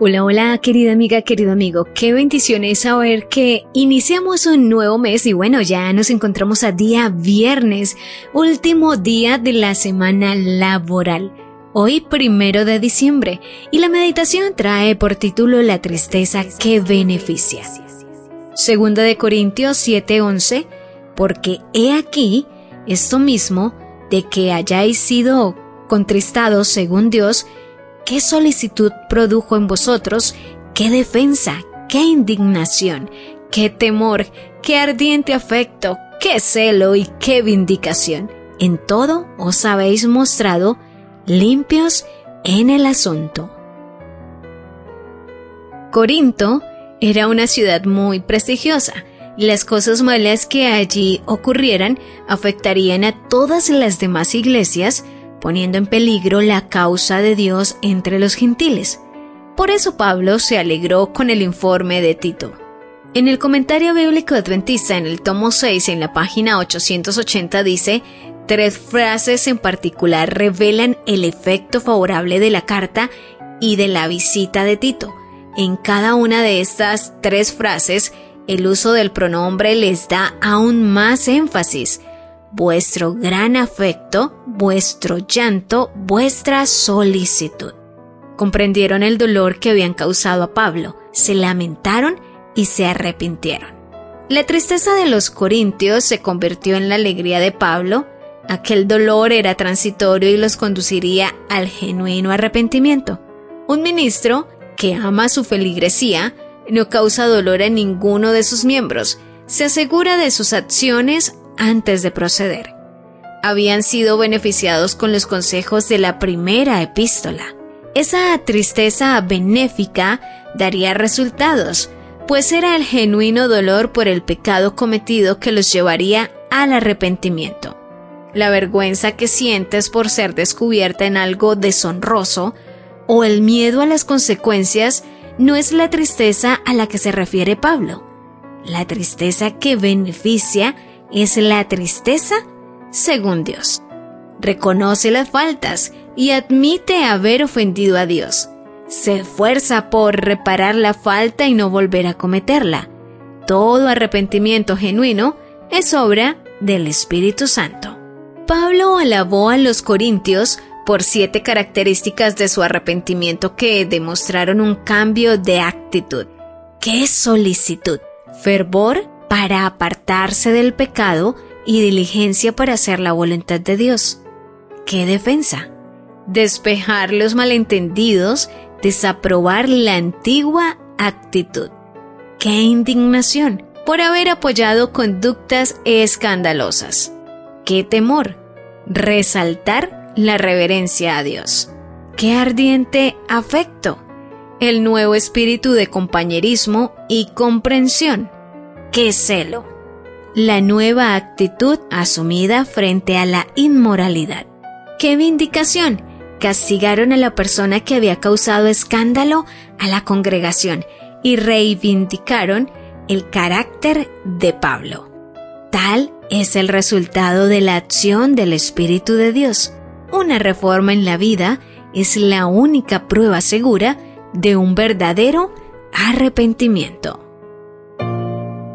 Hola, hola, querida amiga, querido amigo. Qué bendición es saber que iniciamos un nuevo mes y bueno, ya nos encontramos a día viernes, último día de la semana laboral. Hoy primero de diciembre y la meditación trae por título La tristeza que beneficia. Segunda de Corintios 7:11, porque he aquí esto mismo de que hayáis sido contristados según Dios, qué solicitud produjo en vosotros, qué defensa, qué indignación, qué temor, qué ardiente afecto, qué celo y qué vindicación. En todo os habéis mostrado limpios en el asunto. Corinto era una ciudad muy prestigiosa. Las cosas malas que allí ocurrieran afectarían a todas las demás iglesias, poniendo en peligro la causa de Dios entre los gentiles. Por eso Pablo se alegró con el informe de Tito. En el comentario bíblico adventista en el tomo 6 en la página 880 dice, tres frases en particular revelan el efecto favorable de la carta y de la visita de Tito. En cada una de estas tres frases, el uso del pronombre les da aún más énfasis vuestro gran afecto, vuestro llanto, vuestra solicitud. Comprendieron el dolor que habían causado a Pablo, se lamentaron y se arrepintieron. La tristeza de los corintios se convirtió en la alegría de Pablo, aquel dolor era transitorio y los conduciría al genuino arrepentimiento. Un ministro que ama su feligresía no causa dolor a ninguno de sus miembros, se asegura de sus acciones antes de proceder. Habían sido beneficiados con los consejos de la primera epístola. Esa tristeza benéfica daría resultados, pues era el genuino dolor por el pecado cometido que los llevaría al arrepentimiento. La vergüenza que sientes por ser descubierta en algo deshonroso o el miedo a las consecuencias no es la tristeza a la que se refiere Pablo. La tristeza que beneficia es la tristeza según Dios. Reconoce las faltas y admite haber ofendido a Dios. Se esfuerza por reparar la falta y no volver a cometerla. Todo arrepentimiento genuino es obra del Espíritu Santo. Pablo alabó a los corintios por siete características de su arrepentimiento que demostraron un cambio de actitud. ¿Qué solicitud? Fervor para apartarse del pecado y diligencia para hacer la voluntad de Dios. ¿Qué defensa? Despejar los malentendidos, desaprobar la antigua actitud. ¡Qué indignación! por haber apoyado conductas escandalosas. ¡Qué temor! Resaltar la reverencia a Dios. ¡Qué ardiente afecto! El nuevo espíritu de compañerismo y comprensión qué celo. La nueva actitud asumida frente a la inmoralidad. ¡Qué vindicación! Castigaron a la persona que había causado escándalo a la congregación y reivindicaron el carácter de Pablo. Tal es el resultado de la acción del Espíritu de Dios. Una reforma en la vida es la única prueba segura de un verdadero arrepentimiento.